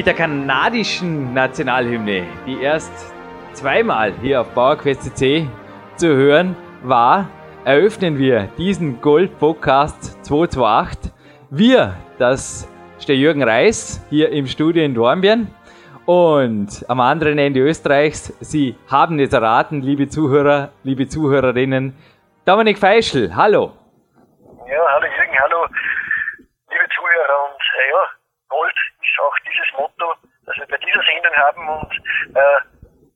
mit der kanadischen Nationalhymne, die erst zweimal hier auf PowerQuest CC zu hören war, eröffnen wir diesen Gold Podcast 228. Wir, das ist der Jürgen Reis hier im Studio in Dornbirn und am anderen Ende Österreichs. Sie haben es erraten, liebe Zuhörer, liebe Zuhörerinnen. Dominik Feischl, hallo. Ja, hallo Jürgen, hallo liebe Zuhörer und äh, ja, auch dieses Motto, das wir bei dieser Sendung haben und äh,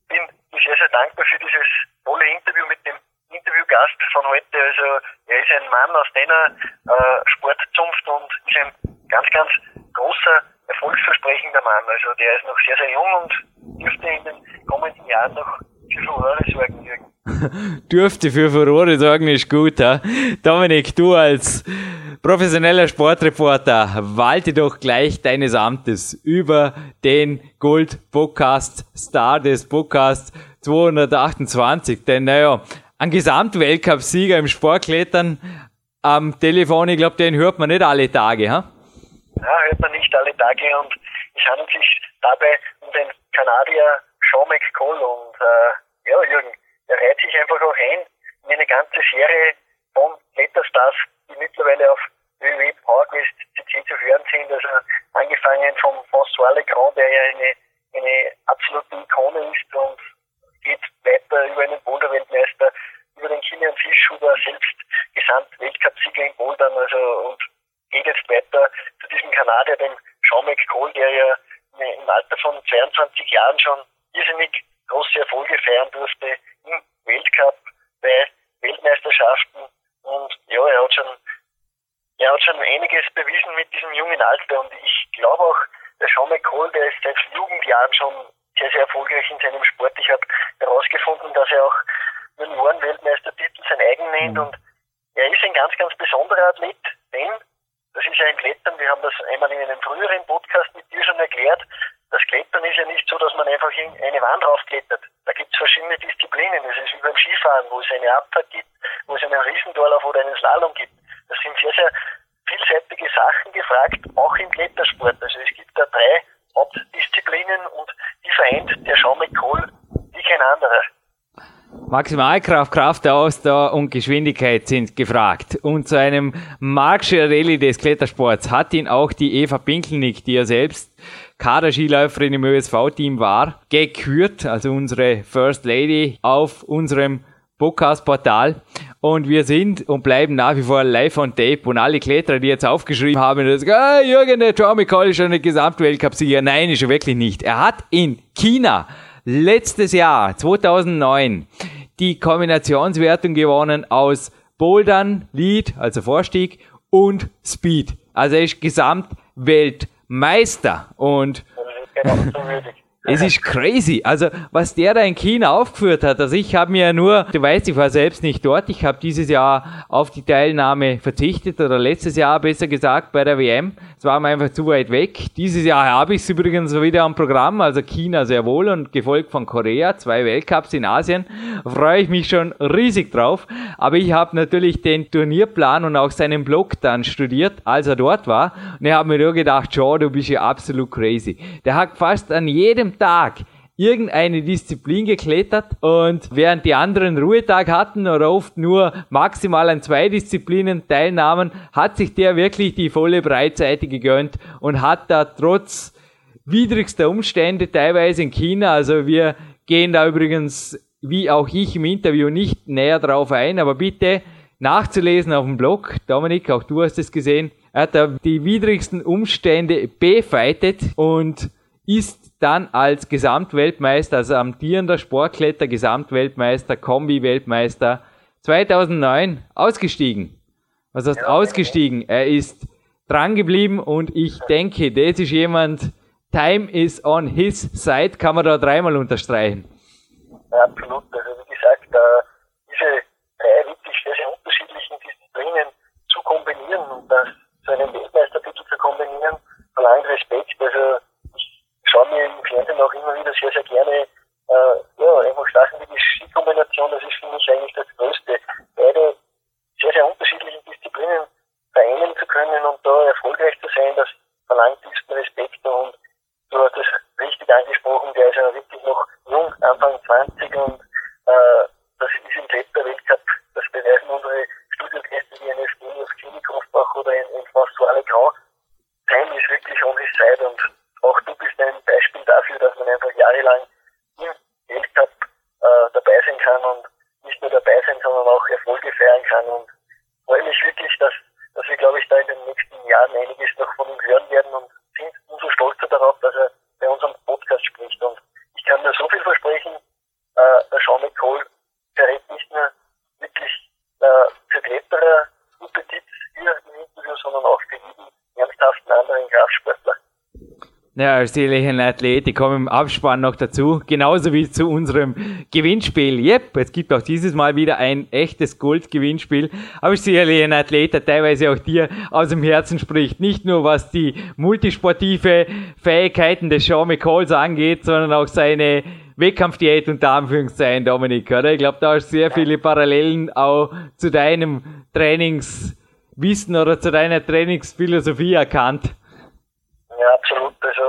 bin sehr, sehr dankbar für dieses tolle Interview mit dem Interviewgast von heute. Also er ist ein Mann aus deiner äh, Sportzunft und ist ein ganz, ganz großer, erfolgsversprechender Mann. Also der ist noch sehr, sehr jung und dürfte in den kommenden Jahren noch für Furore sorgen, Jürgen. dürfte für Furore sorgen, ist gut. Ja? Dominik, du als professioneller Sportreporter, walte doch gleich deines Amtes über den Gold Podcast Star des Podcasts 228. Denn naja, ein Gesamtweltcup-Sieger im Sportklettern am Telefon, ich glaube, den hört man nicht alle Tage, ha? Ja, hört man nicht alle Tage und es handelt sich dabei um den Kanadier Sean McCall und äh, ja, Jürgen, er reiht sich einfach auch ein in eine ganze Serie von Kletterstars, die mittlerweile auf CC zu hören sind. Also angefangen vom François Legrand, der ja eine, eine absolute Ikone ist und geht weiter über einen Boulder-Weltmeister, über den Kilian Fischhuber, selbst Gesamt-Weltcup-Sieger im Bouldern, also und geht jetzt weiter zu diesem Kanadier, dem Sean McCall, der ja im Alter von 22 Jahren schon irrsinnig große Erfolge feiern durfte im Weltcup, bei Weltmeisterschaften und ja, er hat schon er hat schon einiges bewiesen mit diesem jungen Alter und ich glaube auch, der Sean McCall, der ist seit Jugendjahren schon sehr, sehr erfolgreich in seinem Sport. Ich habe herausgefunden, dass er auch Junioren-Weltmeistertitel sein eigen nennt und er ist ein ganz, ganz besonderer Athlet, denn das ist ja ein Klettern, wir haben das einmal in einem früheren Podcast mit dir schon erklärt, das Klettern ist ja nicht so, dass man einfach in eine Wand draufklettert. Da gibt es verschiedene Disziplinen. Es ist wie beim Skifahren, wo es eine Abfahrt gibt, wo es einen Riesendorlauf oder einen Slalom gibt. Das sind sehr, sehr vielseitige Sachen gefragt, auch im Klettersport. Also es gibt da drei Hauptdisziplinen und die vereint der Sean McCall wie kein anderer. Maximalkraft, Kraftausdauer und Geschwindigkeit sind gefragt. Und zu einem Mark Schiarelli des Klettersports hat ihn auch die Eva Pinkelnick, die ja selbst Kaderskiläuferin im ÖSV-Team war, gekürt, also unsere First Lady auf unserem Podcast-Portal. Und wir sind und bleiben nach wie vor live on tape. Und alle Kletterer, die jetzt aufgeschrieben haben, dass, ah, Jürgen, der John McCall ist schon eine Gesamtweltcup-Sieger. Nein, ist er wirklich nicht. Er hat in China letztes Jahr, 2009, die Kombinationswertung gewonnen aus Bouldern, Lead, also Vorstieg, und Speed. Also er ist Gesamtweltmeister. Und Es ist crazy. Also, was der da in China aufgeführt hat, also ich habe mir ja nur, du weißt, ich war selbst nicht dort, ich habe dieses Jahr auf die Teilnahme verzichtet oder letztes Jahr besser gesagt bei der WM. Es war mir einfach zu weit weg. Dieses Jahr habe ich es übrigens wieder am Programm, also China sehr wohl und gefolgt von Korea, zwei Weltcups in Asien. Freue ich mich schon riesig drauf. Aber ich habe natürlich den Turnierplan und auch seinen Blog dann studiert, als er dort war. Und ich habe mir nur gedacht, Joe, du bist ja absolut crazy. Der hat fast an jedem Tag irgendeine Disziplin geklettert und während die anderen Ruhetag hatten oder oft nur maximal an zwei Disziplinen teilnahmen, hat sich der wirklich die volle Breitseite gegönnt und hat da trotz widrigster Umstände teilweise in China, also wir gehen da übrigens wie auch ich im Interview nicht näher drauf ein, aber bitte nachzulesen auf dem Blog, Dominik, auch du hast es gesehen, Er hat da die widrigsten Umstände befeitet und ist dann als Gesamtweltmeister, also amtierender Sportkletter, Gesamtweltmeister, Kombi-Weltmeister 2009 ausgestiegen. Was heißt ja, ausgestiegen? Er ist dran geblieben und ich denke, das ist jemand, time is on his side, kann man da dreimal unterstreichen. Ja, absolut. Also wie gesagt, diese drei wirklich sehr, sehr unterschiedlichen Disziplinen zu kombinieren und das zu einem Weltmeistertitel zu kombinieren, verlangt Respekt. Also schaue mir im Fernsehen auch immer wieder sehr, sehr gerne äh, ja, einfach Sachen wie die Skikombination, das ist für mich eigentlich das Größte. Beide sehr, sehr unterschiedlichen Disziplinen vereinen zu können und da erfolgreich zu sein, das verlangt diesen Respekt und du hast es richtig angesprochen, der ist ja wirklich noch jung, Anfang 20 und äh, das ist im Kletterweltcup, das beweisen unsere Studiogäste wie eine Spiel auf Klinik-Hofbach oder in, in François Legrand. Time ist wirklich his side und auch du bist ein Beispiel dafür, dass man einfach jahrelang im Weltcup äh, dabei sein kann und nicht nur dabei sein, sondern auch Erfolge feiern kann und freue mich wirklich, dass, dass wir, glaube ich, da in den nächsten Jahren einiges noch von ihm hören werden und sind umso stolzer darauf, dass er bei unserem Podcast spricht. Und ich kann nur so viel versprechen, äh, der Sean McCall verrät nicht nur wirklich äh, für Kletterer gute Tipps hier im Interview, sondern auch für jeden ernsthaften anderen Kraftsportler. Ja, als ehrlichen Athlet, die kommen im Abspann noch dazu, genauso wie zu unserem Gewinnspiel. Yep, es gibt auch dieses Mal wieder ein echtes Gold-Gewinnspiel. Aber sicherlich ein Athlet, der teilweise auch dir aus dem Herzen spricht. Nicht nur was die multisportive Fähigkeiten des Sean McCalls angeht, sondern auch seine Wettkampfdiät unter Anführungszeichen, Dominik, oder? Ich glaube, da hast du sehr viele Parallelen auch zu deinem Trainingswissen oder zu deiner Trainingsphilosophie erkannt. Ja, absolut. Also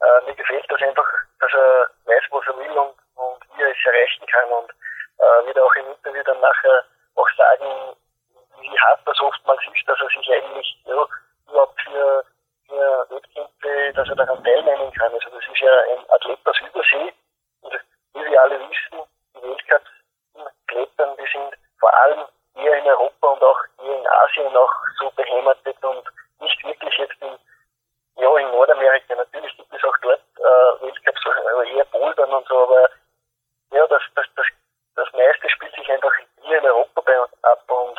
äh, mir gefällt das einfach, dass er weiß, was er will und, und wie er es erreichen kann und äh, wird auch im Interview dann nachher auch sagen, wie hart das oftmals ist, dass er sich eigentlich ja, überhaupt für, für Wettkämpfe, dass er daran teilnehmen kann. Also das ist ja ein Athlet aus Übersee und wie wir alle wissen, die Weltcups die sind vor allem hier in Europa und auch hier in Asien noch so beheimatet und nicht wirklich jetzt in ja, in Nordamerika, natürlich gibt es auch dort äh, Weltcups, also eher Bouldern und so, aber ja, das, das, das, das meiste spielt sich einfach hier in Europa bei uns ab und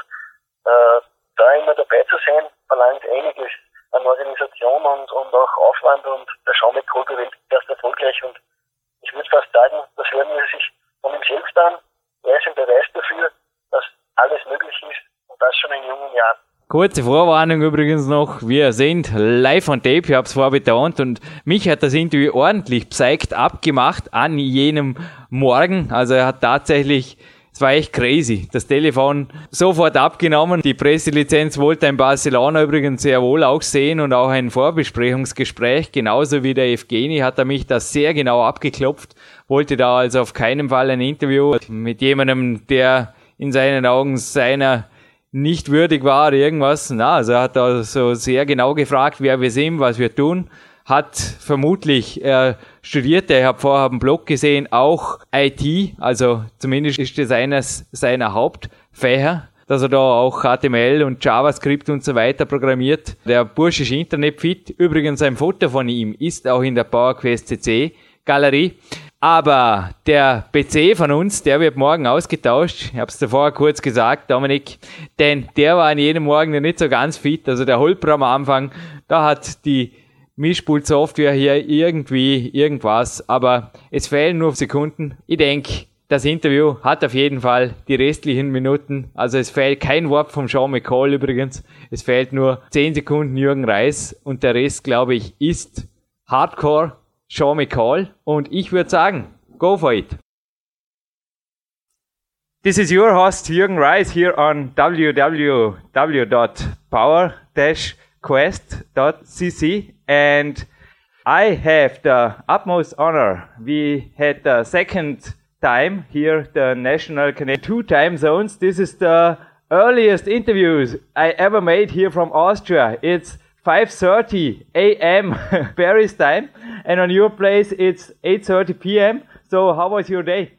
äh, da immer dabei zu sein, verlangt einiges an Organisation und, und auch Aufwand und der Sean McCall gewählt erst erfolgreich und ich würde fast sagen, das hören wir sich von ihm selbst an. Er ist ein Beweis dafür, dass alles möglich ist und das schon in jungen Jahren. Kurze Vorwarnung übrigens noch, wir sind live on tape, ich habe es vorher betont und mich hat das Interview ordentlich psyched abgemacht an jenem Morgen. Also er hat tatsächlich, es war echt crazy, das Telefon sofort abgenommen. Die Presselizenz wollte in Barcelona übrigens sehr wohl auch sehen und auch ein Vorbesprechungsgespräch, genauso wie der Evgeni hat er mich das sehr genau abgeklopft, wollte da also auf keinen Fall ein Interview mit jemandem, der in seinen Augen seiner nicht würdig war irgendwas. Na, also er hat da so sehr genau gefragt, wer wir sind, was wir tun. Hat vermutlich er studierte, ich habe vorher einen Blog gesehen, auch IT, also zumindest ist das eines seiner Hauptfächer, dass er da auch HTML und JavaScript und so weiter programmiert. Der Bursche ist internetfit. Übrigens ein Foto von ihm ist auch in der PowerQuest CC Galerie. Aber der PC von uns, der wird morgen ausgetauscht. Ich habe es davor kurz gesagt, Dominik, denn der war an jedem Morgen nicht so ganz fit. Also der Holper am Anfang, da hat die Mischpult-Software hier irgendwie irgendwas, aber es fehlen nur Sekunden. Ich denke, das Interview hat auf jeden Fall die restlichen Minuten. Also es fehlt kein Wort vom Sean McCall übrigens. Es fehlt nur 10 Sekunden Jürgen Reis und der Rest, glaube ich, ist Hardcore Sean McColl und ich würde sagen, go for it. This is your host Jürgen Reis here on www.power-quest.cc and I have the utmost honor. We had the second time here, the national Canadian two time zones. This is the earliest interviews I ever made here from Austria. It's 5:30 a.m. Paris time, and on your place it's 8:30 p.m. So how was your day?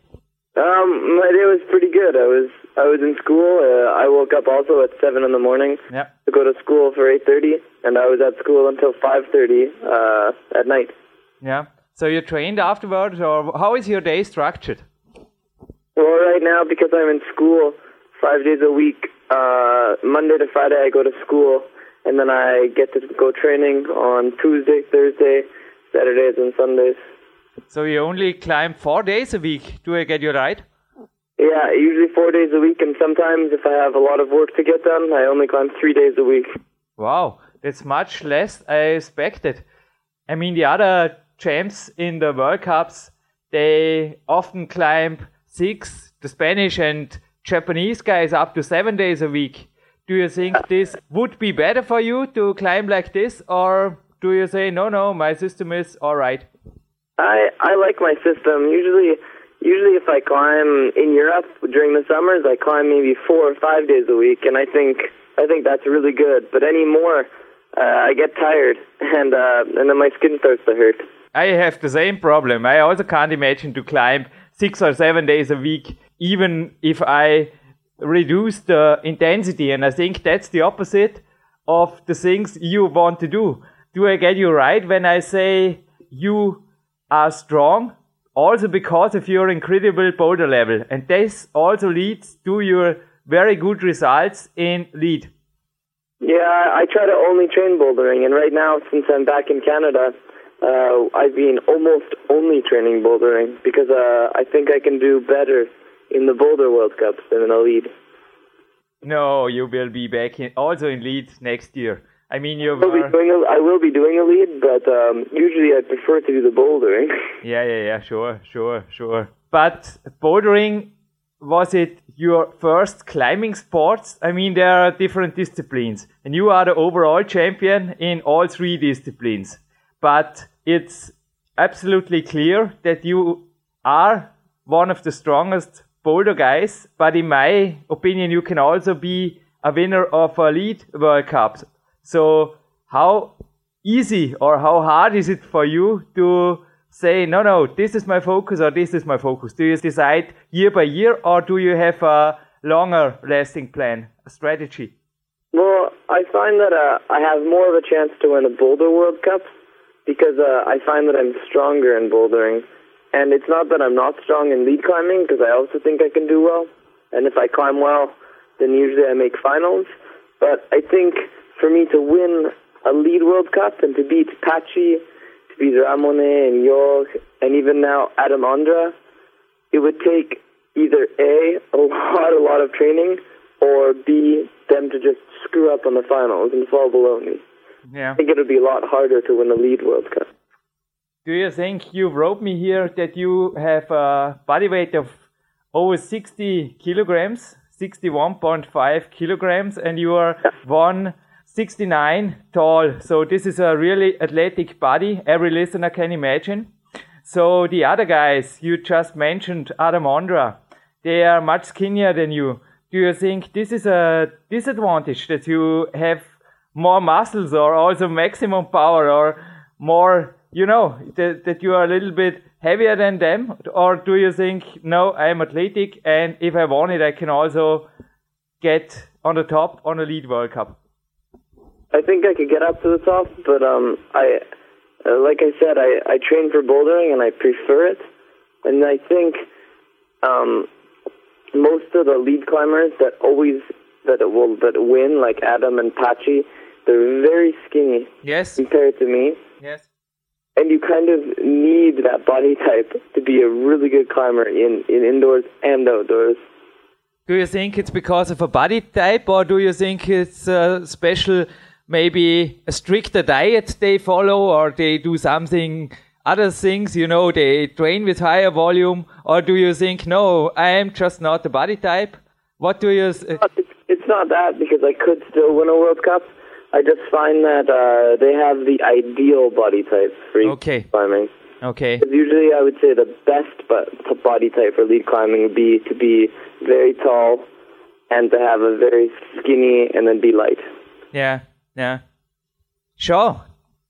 Um, my day was pretty good. I was I was in school. Uh, I woke up also at seven in the morning Yeah. to go to school for eight thirty, and I was at school until five thirty uh, at night. Yeah. So you trained afterwards, or how is your day structured? Well, right now because I'm in school five days a week, uh, Monday to Friday I go to school, and then I get to go training on Tuesday, Thursday, Saturdays, and Sundays. So you only climb four days a week. Do I get you right? Yeah, usually four days a week, and sometimes if I have a lot of work to get done, I only climb three days a week. Wow, that's much less I expected. I mean, the other champs in the World Cups, they often climb six, the Spanish and Japanese guys up to seven days a week. Do you think this would be better for you to climb like this, or do you say, no, no, my system is alright? I I like my system. Usually, usually if I climb in Europe during the summers, I climb maybe four or five days a week, and I think I think that's really good. But any more, uh, I get tired, and uh, and then my skin starts to hurt. I have the same problem. I also can't imagine to climb six or seven days a week, even if I reduce the intensity. And I think that's the opposite of the things you want to do. Do I get you right when I say you are strong? Also because of your incredible boulder level. And this also leads to your very good results in lead. Yeah, I, try to only train bouldering, and right now, since I'm back in Canada, uh, I've been almost only training bouldering because uh, I think I can do better in the Boulder World than in a lead. No, you will be back in, also in lead next year. I mean, you I will be doing a, I will be doing a lead, but um, usually I prefer to do the bouldering. Yeah, yeah, yeah, sure, sure, sure. But bouldering, was it your first climbing sports? I mean, there are different disciplines, and you are the overall champion in all three disciplines. But it's absolutely clear that you are one of the strongest boulder guys. But in my opinion, you can also be a winner of a lead World Cup. So, how easy or how hard is it for you to say, no, no, this is my focus or this is my focus? Do you decide year by year or do you have a longer lasting plan, a strategy? Well, I find that uh, I have more of a chance to win a Boulder World Cup because uh, I find that I'm stronger in bouldering. And it's not that I'm not strong in lead climbing because I also think I can do well. And if I climb well, then usually I make finals. But I think for me to win a lead World Cup and to beat Patxi, to beat Ramón and Jorg, and even now Adam Ondra, it would take either A, a lot, a lot of training, or B, them to just screw up on the finals and fall below me. Yeah. I think it would be a lot harder to win a lead World Cup. Do you think you wrote me here that you have a body weight of over 60 kilograms, 61.5 kilograms, and you are 169 tall? So this is a really athletic body. Every listener can imagine. So the other guys you just mentioned, Adam Ondra, they are much skinnier than you. Do you think this is a disadvantage that you have more muscles or also maximum power or more, you know, that, that you are a little bit heavier than them? Or do you think, no, I am athletic and if I want it, I can also get on the top on a lead World Cup? I think I could get up to the top, but um, I, uh, like I said, I, I train for bouldering and I prefer it. And I think um, most of the lead climbers that always that will that win, like Adam and Patxi, they're very skinny Yes. compared to me. Yes. And you kind of need that body type to be a really good climber in, in indoors and outdoors. Do you think it's because of a body type, or do you think it's a special, maybe a stricter diet they follow, or they do something, other things, you know, they train with higher volume, or do you think, no, I am just not the body type? What do you. It's, it's not that because I could still win a World Cup. I just find that uh, they have the ideal body type for Okay. climbing. Okay. Usually, I would say the best but body type for lead climbing would be to be very tall and to have a very skinny and then be light. Yeah, yeah. Sure.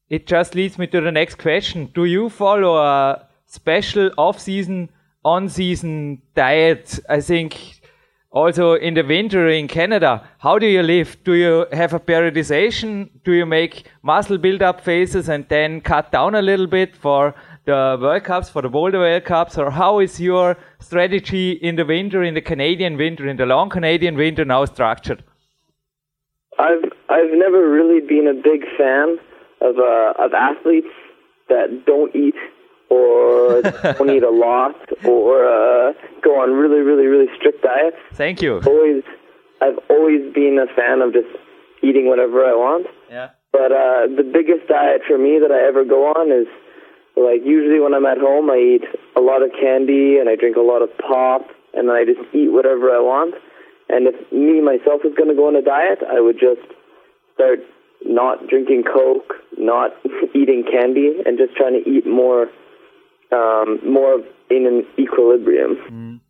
It just leads me to the next question. Do you follow a special off-season on-season diet. I think also in the winter in Canada, how do you live? Do you have a periodization? Do you make muscle build-up phases and then cut down a little bit for the World Cups, for the Boulder World Cups, or how is your strategy in the winter, in the Canadian winter, in the long Canadian winter now structured? I've I've never really been a big fan of uh, of athletes that don't eat or don't eat a lot or uh, go on really really really strict diets. Thank you. Always, I've always been a fan of just eating whatever I want. Yeah. But uh, the biggest diet for me that I ever go on is like usually when I'm at home, I eat a lot of candy and I drink a lot of pop, and then I just eat whatever I want. And if me myself was going to go on a diet, I would just start not drinking Coke, not eating candy, and just trying to eat more, um, more in an equilibrium. Mm.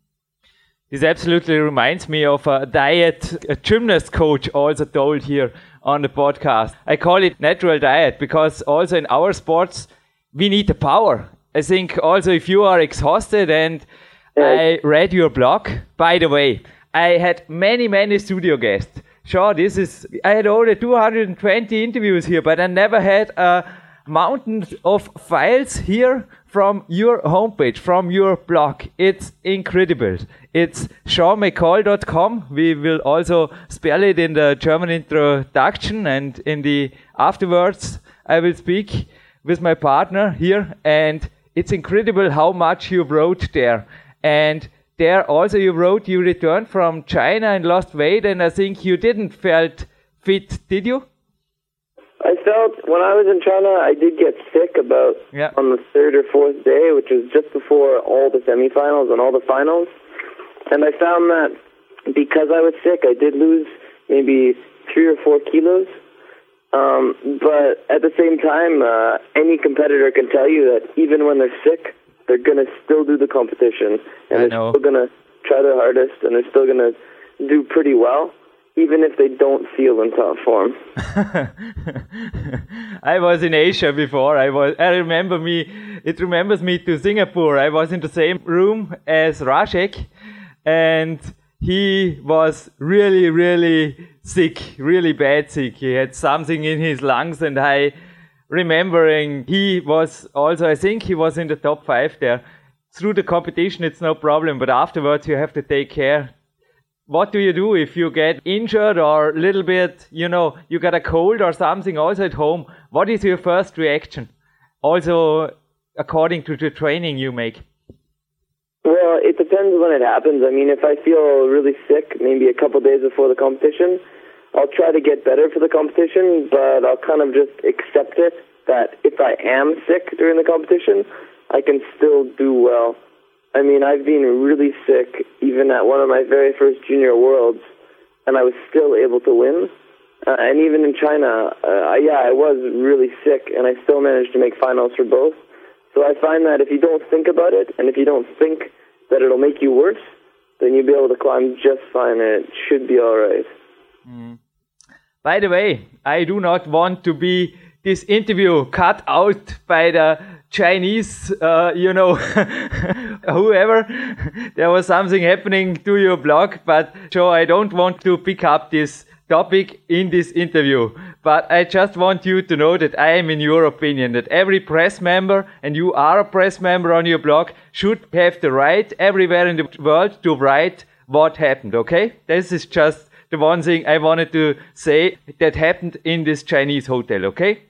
This absolutely reminds me of a diet a gymnast coach also told here on the podcast. I call it natural diet because also in our sports we need the power. I think also if you are exhausted and I read your blog, by the way, I had many, many studio guests. Sure, this is, I had only 220 interviews here, but I never had a mountain of files here from your homepage, from your blog. It's incredible. It's seanmccoll.com. We will also spell it in the German introduction and in the afterwards I will speak with my partner here, and it's incredible how much you wrote there. And there also you wrote you returned from China and lost weight, and I think you didn't felt fit, did you? I felt when I was in China, I did get sick about yeah. on the third or fourth day, which was just before all the semifinals and all the finals. And I found that because I was sick, I did lose maybe three or four kilos. Um, but at the same time, uh, any competitor can tell you that even when they're sick, they're going to still do the competition, and I they're know. still going to try their hardest, and they're still going to do pretty well, even if they don't feel in top form. I was in Asia before. I was. I remember me. It remembers me to Singapore. I was in the same room as Rashek, and he was really, really sick, really bad sick. He had something in his lungs, and I remembering he was also, I think he was in the top five there. Through the competition, it's no problem, but afterwards you have to take care. What do you do if you get injured or a little bit, you know, you got a cold or something also at home? What is your first reaction? Also, according to the training you make. Well, it depends when it happens. I mean, if I feel really sick, maybe a couple days before the competition, I'll try to get better for the competition, but I'll kind of just accept it that if I am sick during the competition, I can still do well. I mean, I've been really sick even at one of my very first junior worlds, and I was still able to win. Uh, and even in China, uh, yeah, I was really sick, and I still managed to make finals for both. So I find that if you don't think about it, and if you don't think that it'll make you worse, then you'll be able to climb just fine, and it should be all right. Mm. By the way, I do not want to be this interview cut out by the Chinese, uh, you know, whoever. there was something happening to your blog, but so I don't want to pick up this topic in this interview. But I just want you to know that I am in your opinion that every press member, and you are a press member on your blog, should have the right everywhere in the world to write what happened, okay? This is just the one thing I wanted to say that happened in this Chinese hotel, okay?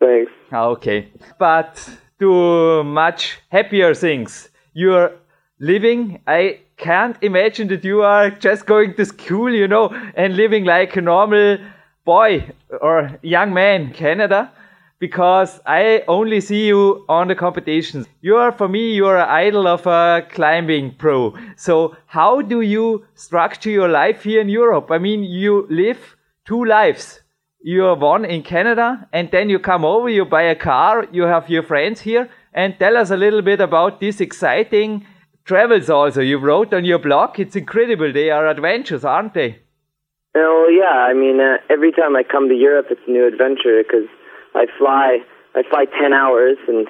Thanks. Okay. But to much happier things. You're living, I can't imagine that you are just going to school, you know, and living like a normal boy or young man Canada because I only see you on the competitions. You are, for me, you are an idol of a climbing pro. So how do you structure your life here in Europe? I mean, you live two lives. You are one in Canada and then you come over, you buy a car, you have your friends here and tell us a little bit about these exciting travels also. You wrote on your blog. It's incredible. They are adventures, aren't they? Oh, yeah. I mean, uh, every time I come to Europe, it's a new adventure because I fly, I fly 10 hours and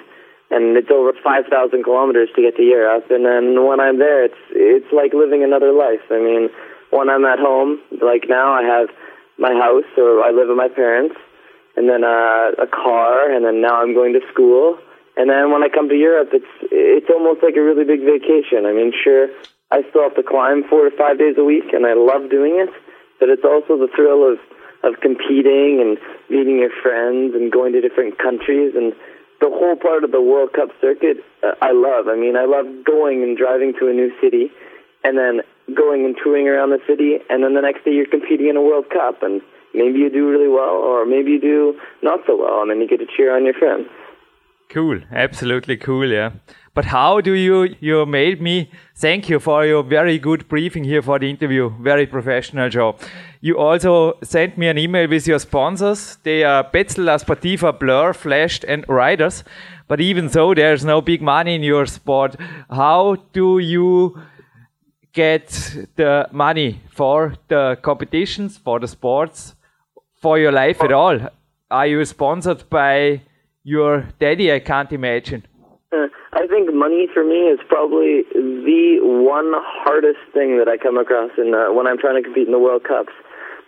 and it's over 5,000 kilometers to get to Europe. And then when I'm there, it's it's like living another life. I mean, when I'm at home, like now, I have my house, or I live with my parents, and then uh, a car, and then now I'm going to school. And then when I come to Europe, it's it's almost like a really big vacation. I mean, sure, I still have to climb four to five days a week, and I love doing it. But it's also the thrill of of competing and meeting your friends and going to different countries and the whole part of the World Cup circuit. Uh, I love. I mean, I love going and driving to a new city, and then going and touring around the city, and then the next day you're competing in a World Cup, and maybe you do really well, or maybe you do not so well, and then you get to cheer on your friends. Cool, absolutely cool, yeah. But how do you, you made me, thank you for your very good briefing here for the interview, very professional job. You also sent me an email with your sponsors. They are Petzl, La Sportiva, Blur, Flashed, and Riders. But even so, there's no big money in your sport. How do you get the money for the competitions, for the sports, for your life at all? Are you sponsored by your daddy, I can't imagine. Uh, I think money for me is probably the one hardest thing that I come across in uh, when I'm trying to compete in the World Cups,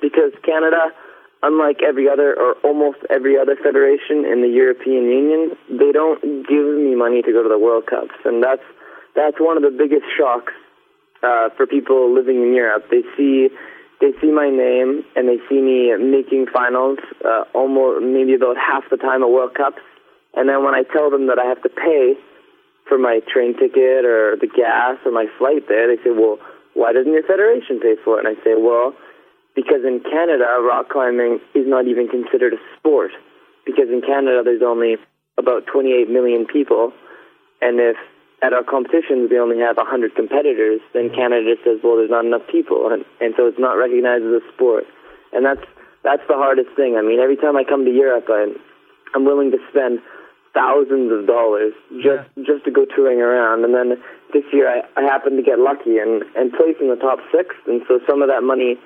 because Canada, unlike every other or almost every other federation in the European Union, they don't give me money to go to the World Cups, and that's that's one of the biggest shocks uh, for people living in Europe. They see they see my name and they see me making finals uh, almost maybe about half the time at World Cups, and then when I tell them that I have to pay for my train ticket or the gas or my flight there, they say, well, why doesn't your federation pay for it? And I say, well, because in Canada, rock climbing is not even considered a sport. Because in Canada, there's only about 28 million people. And if at our competitions we only have 100 competitors, then Canada says, well, there's not enough people. And, and so it's not recognized as a sport. And that's, that's the hardest thing. I mean, every time I come to Europe, I, I'm willing to spend thousands of dollars just yeah. just to go touring around. And then this year I, I happened to get lucky and and place in the top six, and so some of that money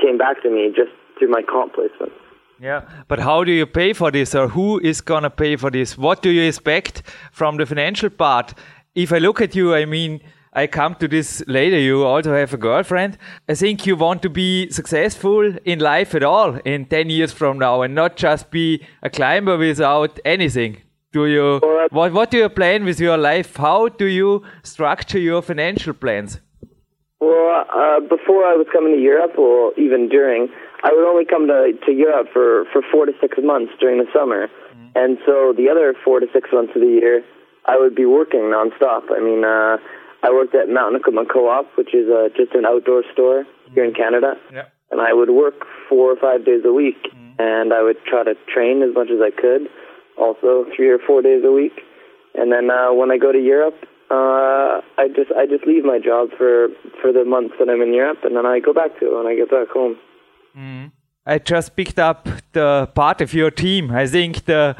came back to me just through my comp placement. Yeah, but how do you pay for this, or who is gonna pay for this? What do you expect from the financial part? If I look at you, I mean. I come to this later. You also have a girlfriend. I think you want to be successful in life at all in 10 years from now and not just be a climber without anything do you what what do you plan with your life? How do you structure your financial plans? Well, uh, before I was coming to Europe, or even during, I would only come to to Europe for for four to six months during the summer, mm. and so the other four to six months of the year, I would be working nonstop. I mean, uh, I worked at Mountain Equipment Co-op, which is uh, just an outdoor store here in Canada, yeah. and I would work four or five days a week, mm. and I would try to train as much as I could also three or four days a week. And then uh, when I go to Europe, uh, I just I just leave my job for for the months that I'm in Europe, and then I go back to it when I get back home. Mm. I just picked up the part of your team. I think the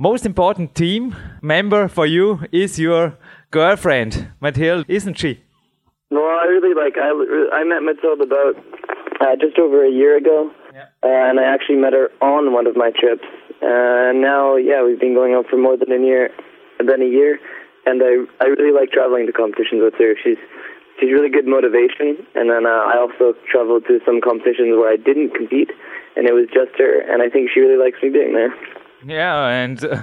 most important team member for you is your girlfriend, Mathilde, isn't she? No, I really like. I I met Mathilde about uh, just over a year ago, yeah. uh, and I actually met her on one of my trips. Uh, now, yeah, we've been going out for more than a year, than a year, and I I really like traveling to competitions with her. She's she's really good motivation, and then uh, I also traveled to some competitions where I didn't compete, and it was just her, and I think she really likes me being there. Yeah, and uh,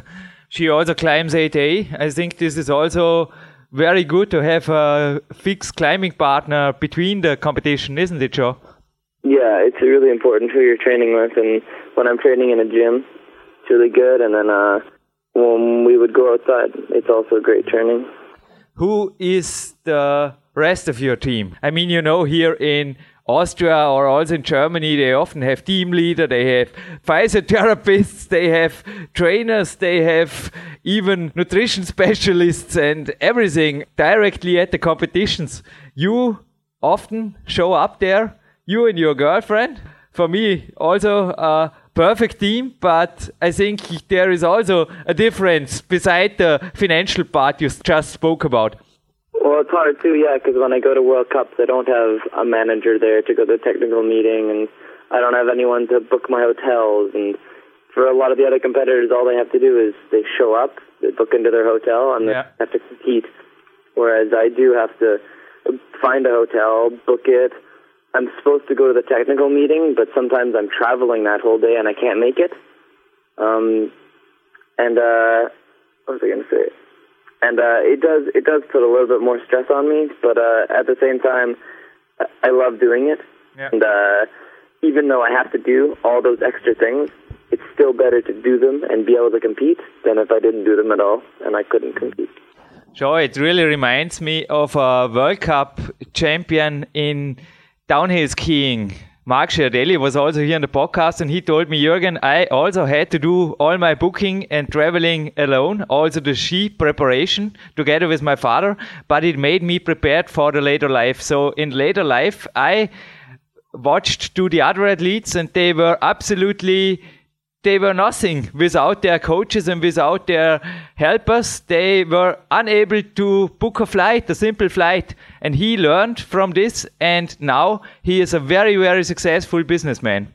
she also climbs 8A. I think this is also very good to have a fixed climbing partner between the competition, isn't it, Joe? Yeah, it's really important who you're training with, and when I'm training in a gym, it's really good. And then uh, when we would go outside, it's also great training. Who is the rest of your team? I mean, you know, here in Austria or also in Germany, they often have team leader, they have physiotherapists, they have trainers, they have even nutrition specialists and everything directly at the competitions. You often show up there, you and your girlfriend. For me, also a perfect team, but I think there is also a difference beside the financial part you just spoke about. Well, it's hard too, yeah, because when I go to World Cups, I don't have a manager there to go to the technical meeting, and I don't have anyone to book my hotels, and for a lot of the other competitors, all they have to do is they show up, they book into their hotel, and yeah. they have to compete. Whereas I do have to find a hotel, book it. I'm supposed to go to the technical meeting, but sometimes I'm traveling that whole day and I can't make it. Um, and uh, what was I going to say? And uh, it does it does put a little bit more stress on me, but uh, at the same time, I love doing it. Yeah. And uh, even though I have to do all those extra things, it's still better to do them and be able to compete than if I didn't do them at all and I couldn't compete. Joe, it really reminds me of a World Cup champion in downhill skiing. Marc Girardelli was also here on the podcast and he told me, Jürgen, I also had to do all my booking and traveling alone, also the ski preparation together with my father, but it made me prepared for the later life. So in later life, I watched to the other athletes and they were absolutely they were nothing without their coaches and without their helpers. They were unable to book a flight, a simple flight. And he learned from this, and now he is a very, very successful businessman.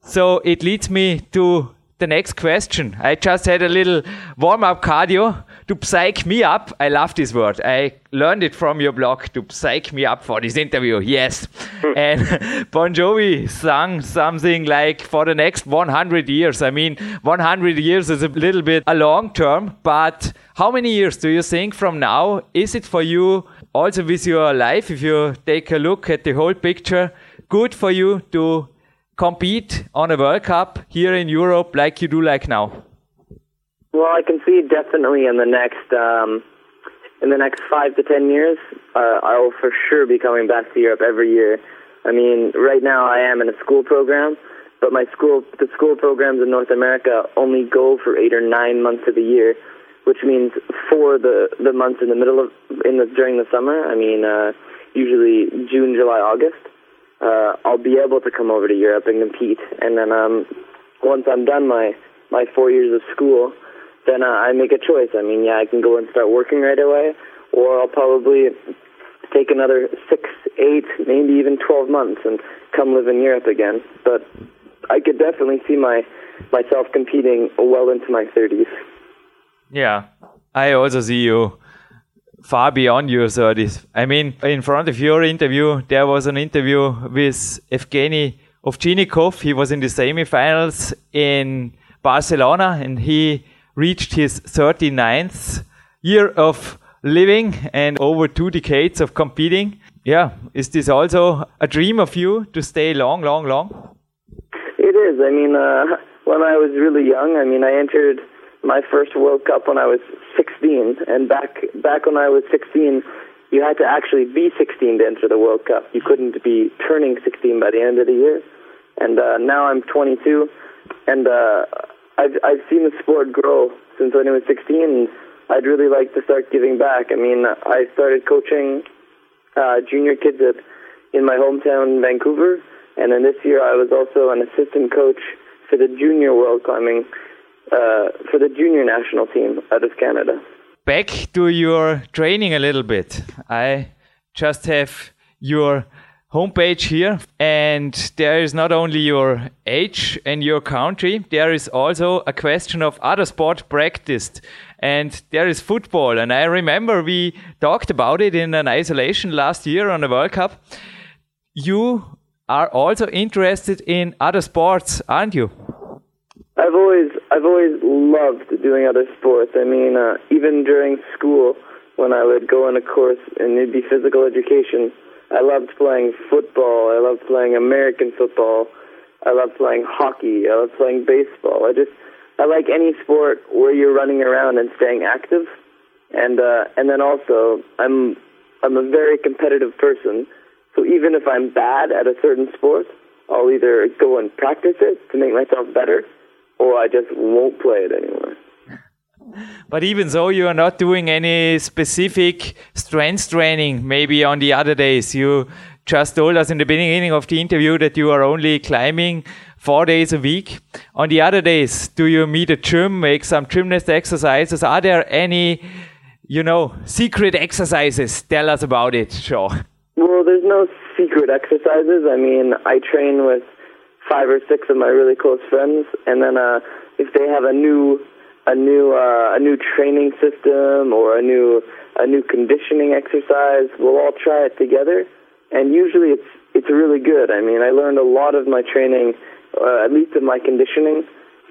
So it leads me to the next question. I just had a little warm up cardio to psych me up. I love this word. I learned it from your blog to psych me up for this interview. Yes. and Bon Jovi sang something like for the next 100 years. I mean, 100 years is a little bit a long term, but how many years do you think from now is it for you also with your life if you take a look at the whole picture good for you to compete on a World Cup here in Europe like you do like now? Well, I can see definitely in the next um, in the next five to ten years, uh, I will for sure be coming back to Europe every year. I mean, right now I am in a school program, but my school the school programs in North America only go for eight or nine months of the year, which means for the the months in the middle of in the during the summer. I mean, uh, usually June, July, August uh, I'll be able to come over to Europe and compete. And then um, once I'm done my my four years of school, then uh, I make a choice. I mean, yeah, I can go and start working right away, or I'll probably take another six, eight, maybe even twelve months and come live in Europe again. But I could definitely see my myself competing well into my thirties. Yeah, I also see you far beyond your 30s. I mean, in front of your interview, there was an interview with Evgeny Ovchinnikov. He was in the semifinals in Barcelona and he reached his 39th year of living and over two decades of competing. Yeah, is this also a dream of you to stay long, long, long? It is. I mean, uh, when I was really young, I mean, I entered my first World Cup when I was 16, and back back when I was 16, you had to actually be 16 to enter the World Cup. You couldn't be turning 16 by the end of the year. And uh, now I'm 22, and uh, I've I've seen the sport grow since when I was 16. And I'd really like to start giving back. I mean, I started coaching uh, junior kids at in my hometown, Vancouver, and then this year I was also an assistant coach for the junior world climbing uh, for the junior national team out of Canada. Back to your training a little bit. I just have your homepage here, and there is not only your age and your country, there is also a question of other sport practiced. And there is football. And I remember we talked about it in an isolation last year on the World Cup. You are also interested in other sports, aren't you? I've always I've always loved doing other sports. I mean, uh, even during school, when I would go on a course and it'd be physical education, I loved playing football. I loved playing American football. I loved playing hockey. I loved playing baseball. I just I like any sport where you're running around and staying active. And uh, and then also I'm I'm a very competitive person. So even if I'm bad at a certain sport, I'll either go and practice it to make myself better or I just won't play it anymore. But even so, you are not doing any specific strength training. Maybe on the other days, you just told us in the beginning of the interview that you are only climbing four days a week. On the other days, do you meet a gym, make some gymnast exercises? Are there any, you know, secret exercises? Tell us about it, sure. Well, there's no secret exercises. I mean, I train with five or six of my really close friends, and then uh, if they have a new a new uh, a new training system or a new a new conditioning exercise, we'll all try it together. And usually it's it's really good. I mean, I learned a lot of my training, uh, at least of my conditioning,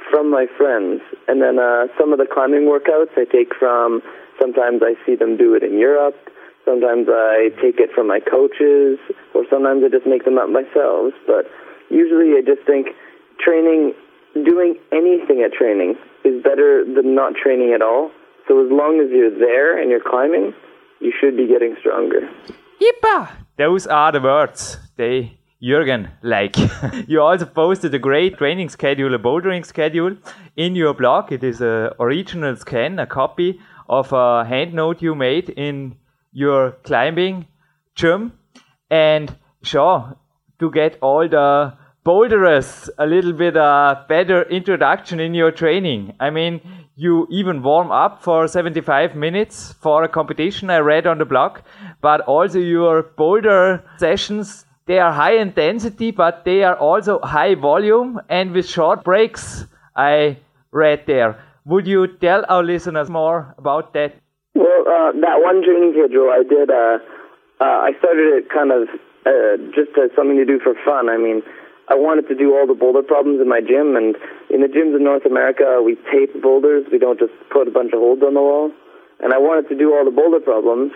from my friends. And then uh, some of the climbing workouts I take from. Sometimes I see them do it in Europe. Sometimes I take it from my coaches, or sometimes I just make them up myself. But usually I just think training, doing anything at training is better than not training at all. So as long as you're there and you're climbing, you should be getting stronger. Yippa! Those are the words they Jürgen like. you also posted a great training schedule, a bouldering schedule in your blog. It is a original scan, a copy of a hand note you made in your climbing gym. And sure, to get all the boulderers a little bit uh, better introduction in your training. I mean, you even warm up for 75 minutes for a competition I read on the blog, but also your boulder sessions, they are high intensity, but they are also high volume and with short breaks I read there. Would you tell our listeners more about that? Well, uh, that one training schedule I did, uh, uh, I started it kind of uh, just as something to do for fun. I mean, I wanted to do all the boulder problems in my gym, and in the gyms in North America, we tape boulders. We don't just put a bunch of holes on the wall. And I wanted to do all the boulder problems.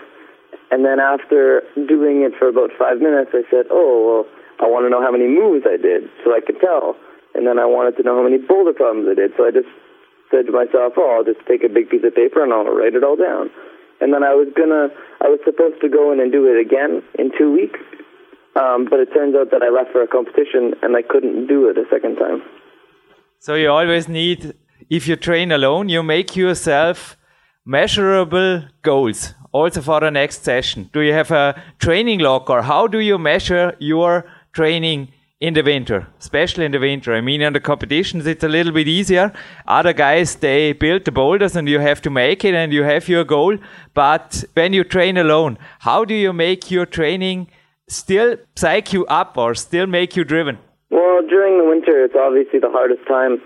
And then after doing it for about five minutes, I said, "Oh, well, I want to know how many moves I did, so I could tell." And then I wanted to know how many boulder problems I did, so I just said to myself, "Oh, I'll just take a big piece of paper and I'll write it all down." And then I was gonna, I was supposed to go in and do it again in two weeks, um, but it turns out that I left for a competition and I couldn't do it a second time. So you always need, if you train alone, you make yourself measurable goals also for the next session. Do you have a training log or how do you measure your training in the winter, especially in the winter. I mean, in the competitions, it's a little bit easier. Other guys, they build the boulders and you have to make it and you have your goal. But when you train alone, how do you make your training still psych you up or still make you driven? Well, during the winter, it's obviously the hardest time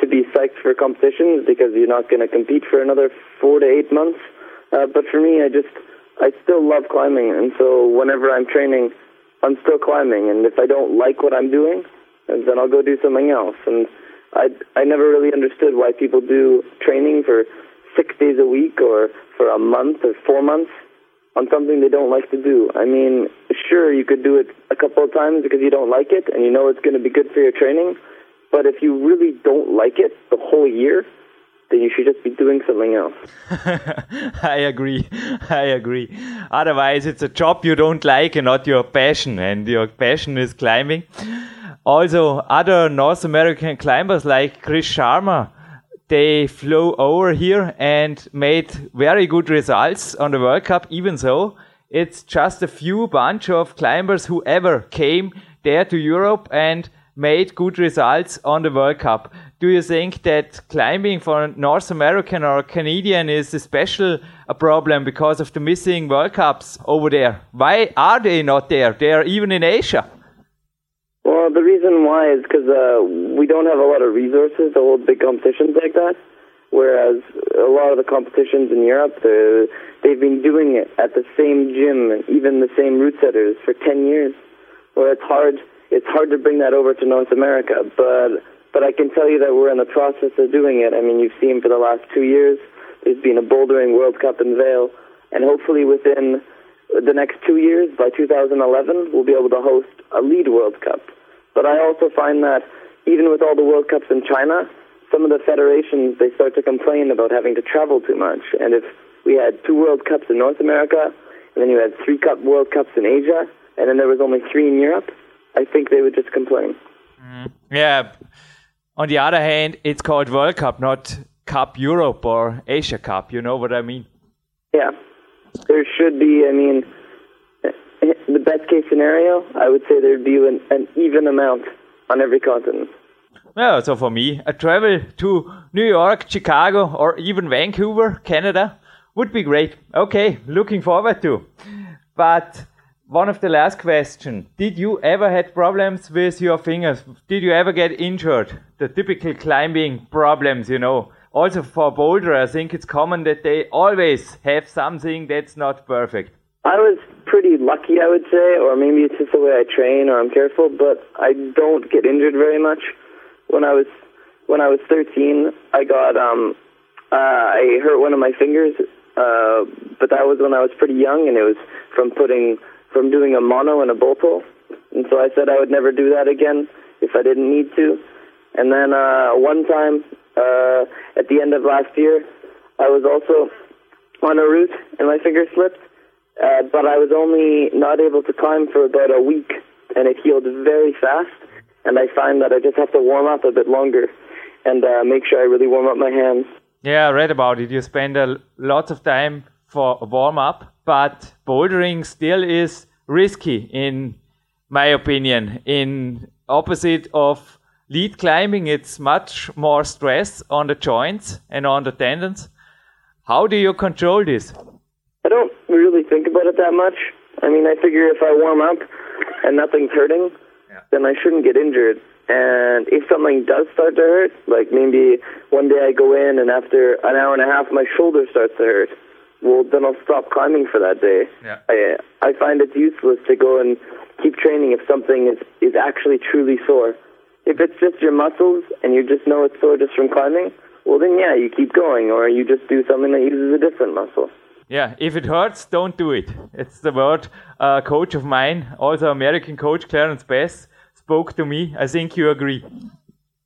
to be psyched for competitions because you're not going to compete for another four to eight months. Uh, but for me, I just, I still love climbing. And so whenever I'm training, I'm still climbing, and if I don't like what I'm doing, then I'll go do something else. And I I never really understood why people do training for six days a week or for a month or four months on something they don't like to do. I mean, sure you could do it a couple of times because you don't like it and you know it's going to be good for your training, but if you really don't like it the whole year, then you should just be doing something else. I agree. I agree. Otherwise, it's a job you don't like and not your passion, and your passion is climbing. Also, other North American climbers like Chris Sharma, they flew over here and made very good results on the World Cup. Even so, it's just a few bunch of climbers who ever came there to Europe and made good results on the World Cup do you think that climbing for North American or Canadian is a special a problem because of the missing World Cups over there? Why are they not there? They are even in Asia. The reason why is because uh, we don't have a lot of resources to hold big competitions like that. Whereas a lot of the competitions in Europe, they've been doing it at the same gym and even the same route setters for 10 years. Where it's hard, it's hard to bring that over to North America. But but I can tell you that we're in the process of doing it. I mean, you've seen for the last two years, there's been a bouldering World Cup in Vail, and hopefully within the next two years, by 2011, we'll be able to host a lead World Cup. But I also find that even with all the World Cups in China, some of the federations they start to complain about having to travel too much. And if we had two World Cups in North America, and then you had three Cup World Cups in Asia, and then there was only three in Europe, I think they would just complain. Mm. Yeah, on the other hand, it's called World Cup, not Cup Europe or Asia Cup. You know what I mean? Yeah. There should be, I mean, the best case scenario, I would say there'd be an, an even amount on every continent. Well, so for me, a travel to New York, Chicago, or even Vancouver, Canada would be great. Okay, looking forward to. But one of the last question. Did you ever had problems with your fingers? Did you ever get injured? The typical climbing problems, you know. Also for boulder, I think it's common that they always have something that's not perfect. I was pretty lucky, I would say, or maybe it's just the way I train or I'm careful, but I don't get injured very much. When I was when I was 13, I got um uh, I hurt one of my fingers, uh, but that was when I was pretty young, and it was from putting from doing a mono and a bolt hole. And so I said I would never do that again if I didn't need to. And then uh, one time uh, at the end of last year, I was also on a route and my finger slipped, uh, but I was only not able to climb for about a week, and it healed very fast. And I find that I just have to warm up a bit longer and uh, make sure I really warm up my hands. Yeah, I read about it. You spend a lot of time for a warm up, but bouldering still is risky in my opinion. In opposite of lead climbing, it's much more stress on the joints and on the tendons. How do you control this? I don't really think about it that much. I mean, I figure if I warm up and nothing's hurting, yeah. then I shouldn't get injured. And if something does start to hurt, like maybe one day I go in and after an hour and a half my shoulder starts to hurt, well then I'll stop climbing for that day. Yeah. I I find it's useless to go and keep training if something is is actually truly sore. If it's just your muscles and you just know it's sore just from climbing, well then yeah, you keep going or you just do something that uses a different muscle. Yeah, if it hurts, don't do it. It's the word a uh, coach of mine, also American coach Clarence Bass spoke to me. I think you agree.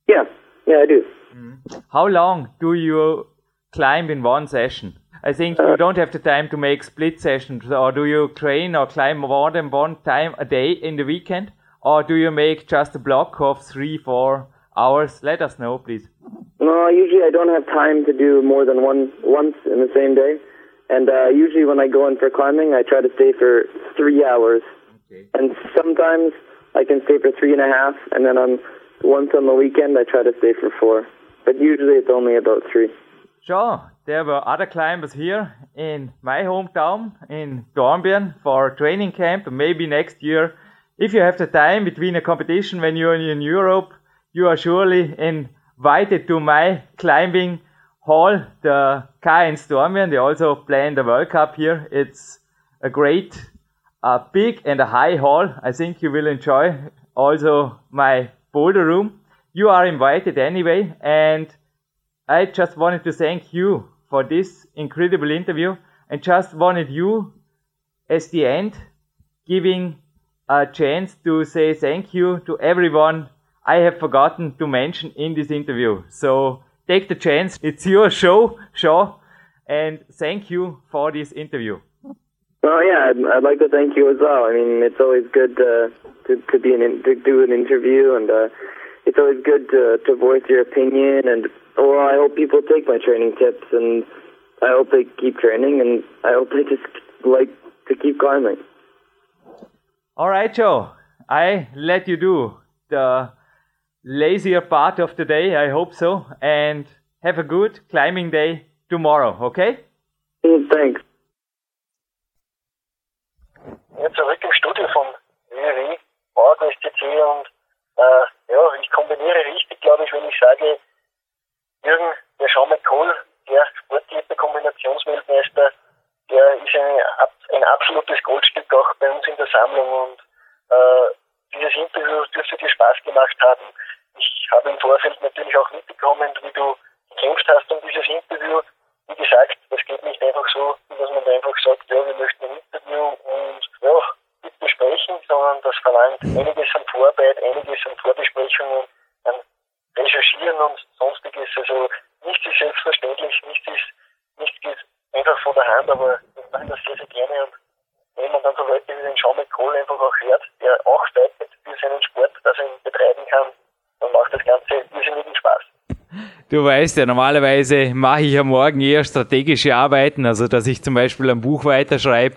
Yeah, yeah, I do. Mm. How long do you climb in one session? I think uh, you don't have the time to make split sessions, or do you train or climb more than one time a day in the weekend, or do you make just a block of three, four hours? Let us know, please. No, usually I don't have time to do more than one once in the same day, and uh, usually when I go in for climbing, I try to stay for three hours, okay. and sometimes I can stay for three and a half, and then on once on the weekend I try to stay for four. But usually it's only about three. Sure, there were other climbers here in my hometown in Dornbirn for training camp. Maybe next year, if you have the time between a competition when you're in Europe, you are surely invited to my climbing hall, the K1 Dornbirn. They also play in the World Cup here. It's a great a big and a high hall. I think you will enjoy also my boulder room. You are invited anyway, and I just wanted to thank you for this incredible interview and just wanted you as the end giving a chance to say thank you to everyone I have forgotten to mention in this interview. So take the chance. It's your show, show, and thank you for this interview. Well, yeah, I'd, I'd like to thank you as well. I mean, it's always good to to, to be an to do an interview, and uh, it's always good to to voice your opinion. And well, I hope people take my training tips, and I hope they keep training, and I hope they just like to keep climbing. All right, Joe. I let you do the lazier part of the day. I hope so, and have a good climbing day tomorrow. Okay? Thanks. Jetzt zurück im Studio vom WW, Morgen STC und äh, ja, ich kombiniere richtig, glaube ich, wenn ich sage, Jürgen, der Sean McCall, der Sportdiäter-Kombinationsweltmeister, der ist eine, ein absolutes Goldstück auch bei uns in der Sammlung und äh, dieses Interview dürfte dir Spaß gemacht haben. Ich habe im Vorfeld natürlich auch mitbekommen, wie du gekämpft hast um dieses Interview. Wie gesagt, das geht nicht einfach so, dass man einfach sagt, ja, wir möchten ein Interview und ja, mit besprechen, sondern das verlangt einiges an Vorarbeit, einiges an Vorbesprechungen, an Recherchieren und sonstiges. Also nichts ist selbstverständlich, nichts ist, nichts geht einfach von der Hand, aber wir machen das sehr, sehr gerne und wenn man dann so Leute wie den Sean McCall einfach auch hört, der auch fightet für seinen Sport, dass er ihn betreiben kann, dann macht das Ganze irrsinnigen Spaß. Du weißt ja, normalerweise mache ich ja morgen eher strategische Arbeiten, also dass ich zum Beispiel ein Buch weiterschreibe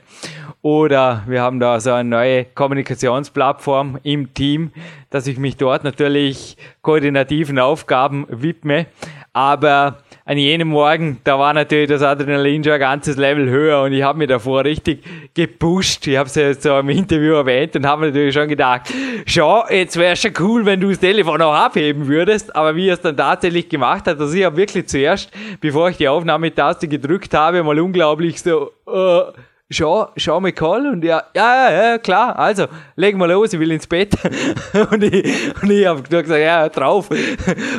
oder wir haben da so eine neue Kommunikationsplattform im Team, dass ich mich dort natürlich koordinativen Aufgaben widme. Aber an jenem Morgen, da war natürlich das Adrenalin schon ein ganzes Level höher und ich habe mich davor richtig gepusht. Ich habe es ja so im Interview erwähnt und habe natürlich schon gedacht, schau, jetzt wäre schon cool, wenn du das Telefon auch abheben würdest. Aber wie er es dann tatsächlich gemacht hat, also ich habe wirklich zuerst, bevor ich die Aufnahmetaste gedrückt habe, mal unglaublich so, uh, Schau, schau McCall und ja, ja, ja, klar, also, leg mal los, ich will ins Bett. und ich, und ich habe gesagt, ja, drauf,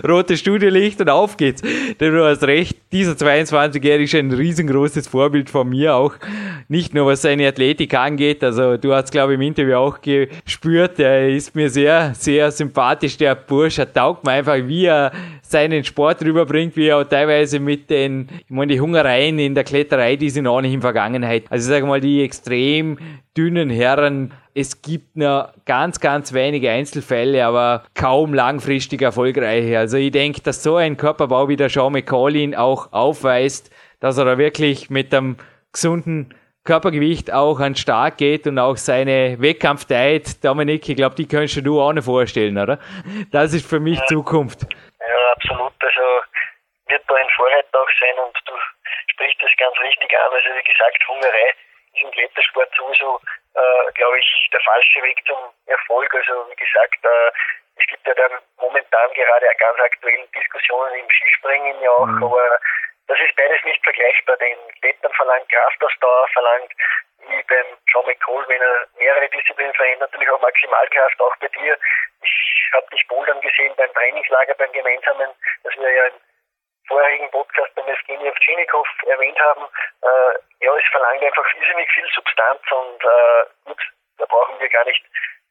rotes Studiolicht und auf geht's. Denn du hast recht, dieser 22-Jährige ist ein riesengroßes Vorbild von mir auch. Nicht nur was seine Athletik angeht, also du hast, glaube ich, im Interview auch gespürt, der ist mir sehr, sehr sympathisch, der Bursch, er taugt mir einfach, wie er seinen Sport rüberbringt, wie er auch teilweise mit den, ich meine, die Hungereien in der Kletterei, die sind auch nicht in Vergangenheit. Also sage mal, die extrem dünnen Herren, es gibt nur ganz, ganz wenige Einzelfälle, aber kaum langfristig erfolgreiche. Also ich denke, dass so ein Körperbau wie der Sean McCaulin auch aufweist, dass er da wirklich mit einem gesunden Körpergewicht auch an stark geht und auch seine Wettkampfdiät, Dominik, ich glaube, die kannst du auch nicht vorstellen, oder? Das ist für mich Zukunft. Ja, absolut. Also wird da ein Vorreiter auch sein und du sprichst das ganz richtig an. Also wie gesagt, Hungerei im Klettersport sowieso, äh, glaube ich, der falsche Weg zum Erfolg. Also wie gesagt, äh, es gibt ja dann momentan gerade ganz aktuellen Diskussionen im Skispringen ja auch, mhm. aber das ist beides nicht vergleichbar, denn Klettern verlangt Kraftausdauer, verlangt wie beim John McCall, wenn er mehrere Disziplinen verändert, natürlich auch Maximalkraft, auch bei dir. Ich habe dich bouldern gesehen beim Trainingslager, beim gemeinsamen, das wir ja im vorherigen Podcast beim Evgeny Ovtchinikov erwähnt haben. Äh, ja, es verlangt einfach irrsinnig viel Substanz und äh, gut, da brauchen wir gar nicht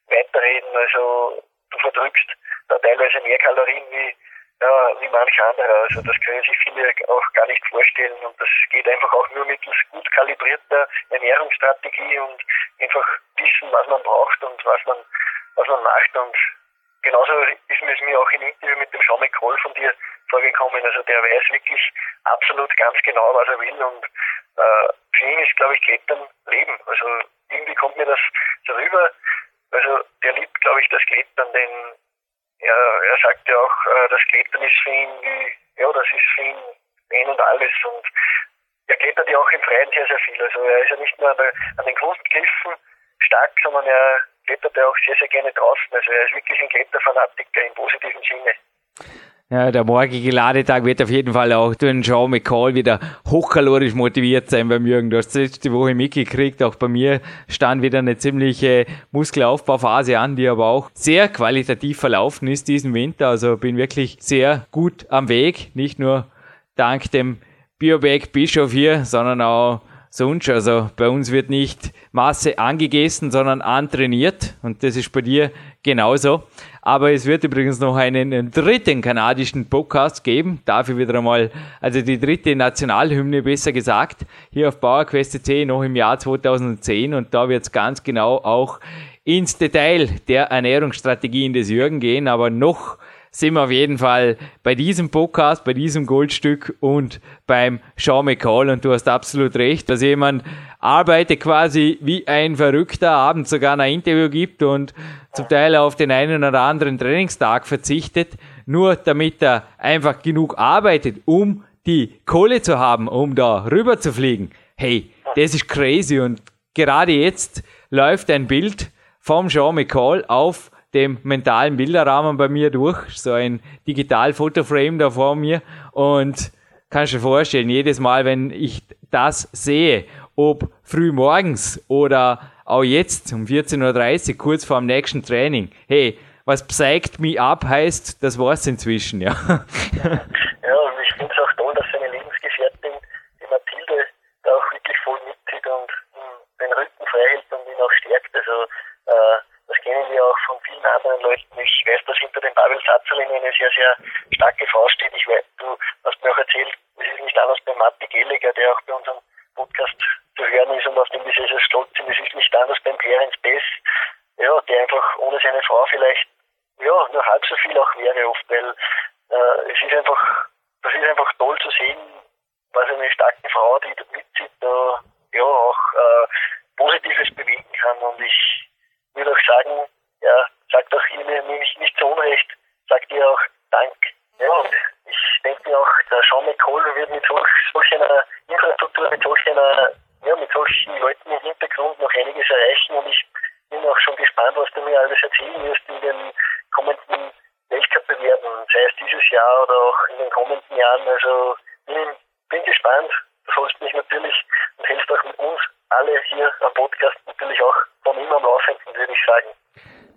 weiterreden. Also du verdrückst da teilweise mehr Kalorien wie ja, wie manch anderer. Also das können sich viele auch gar nicht vorstellen und das geht einfach auch nur mittels gut kalibrierter Ernährungsstrategie und einfach wissen, was man braucht und was man, was man macht und genauso ist es mir auch im Interview mit dem Sean McCall von dir vorgekommen. Also der weiß wirklich absolut ganz genau, was er will und äh, für ihn ist, glaube ich, Klettern Leben. Also irgendwie kommt mir das so rüber. Also der liebt, glaube ich, das Klettern, denn er, er sagt ja auch, äh, das Klettern ist für ihn wie, ja, das ist für ihn ein und alles und er klettert ja auch im Freien sehr, sehr viel. Also er ist ja nicht nur an, der, an den Kunstgriffen stark, sondern er klettert ja auch sehr, sehr gerne draußen. Also er ist wirklich ein Kletterfanatiker im positiven Sinne. Ja, der morgige Ladetag wird auf jeden Fall auch durch den Sean McCall wieder hochkalorisch motiviert sein beim Jürgen. Du hast letzte Woche mitgekriegt, auch bei mir stand wieder eine ziemliche Muskelaufbauphase an, die aber auch sehr qualitativ verlaufen ist diesen Winter. Also bin wirklich sehr gut am Weg, nicht nur dank dem Bioback Bischof hier, sondern auch sonst. Also bei uns wird nicht Masse angegessen, sondern antrainiert und das ist bei dir genauso. Aber es wird übrigens noch einen dritten kanadischen Podcast geben. Dafür wieder einmal, also die dritte Nationalhymne besser gesagt, hier auf PowerQuest.c noch im Jahr 2010. Und da wird es ganz genau auch ins Detail der Ernährungsstrategien des Jürgen gehen. Aber noch sind wir auf jeden Fall bei diesem Podcast, bei diesem Goldstück und beim Sean McCall. Und du hast absolut recht, dass jemand arbeitet quasi wie ein Verrückter, abends sogar ein Interview gibt und zum Teil auf den einen oder anderen Trainingstag verzichtet, nur damit er einfach genug arbeitet, um die Kohle zu haben, um da rüber zu fliegen. Hey, das ist crazy und gerade jetzt läuft ein Bild vom Sean McCall auf dem mentalen Bilderrahmen bei mir durch, so ein Digital-Fotoframe da vor mir und kannst dir vorstellen, jedes Mal, wenn ich das sehe, ob früh morgens oder auch jetzt um 14.30 Uhr, kurz vor dem nächsten Training. Hey, was zeigt mich ab heißt, das war's inzwischen, ja. ja, und ich finde es auch toll, dass seine Lebensgefährtin, die Mathilde, da auch wirklich voll mitzieht und den Rücken frei hält und ihn auch stärkt. Also, äh, kennen wir auch von vielen anderen Leuten. Ich weiß, dass hinter dem Pavel Satzerlin eine sehr, sehr starke Frau steht. Ich weiß, du hast mir auch erzählt, es ist nicht anders bei Matti Gehliger, der auch bei unserem Podcast zu hören ist und auf den wir sehr, sehr stolz sind. Es ist nicht anders beim Clarence Bess, ja, der einfach ohne seine Frau vielleicht ja, nur halb so viel auch wäre oft, weil äh, es ist einfach, das ist einfach toll zu sehen, was eine starke Frau, die mitzieht, da ja auch äh, Positives bewegen kann. Und ich sagen,